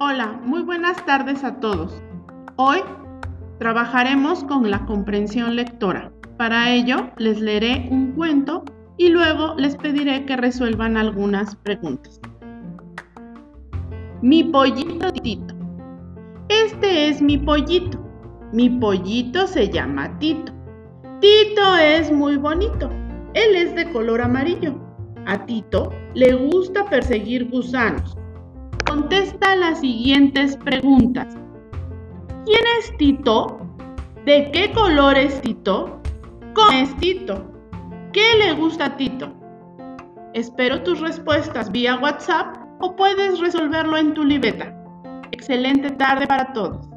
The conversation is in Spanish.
Hola, muy buenas tardes a todos. Hoy trabajaremos con la comprensión lectora. Para ello, les leeré un cuento y luego les pediré que resuelvan algunas preguntas. Mi pollito Tito. Este es mi pollito. Mi pollito se llama Tito. Tito es muy bonito. Él es de color amarillo. A Tito le gusta perseguir gusanos. Contesta las siguientes preguntas. ¿Quién es Tito? ¿De qué color es Tito? ¿Cómo es Tito? ¿Qué le gusta a Tito? Espero tus respuestas vía WhatsApp o puedes resolverlo en tu libreta. Excelente tarde para todos.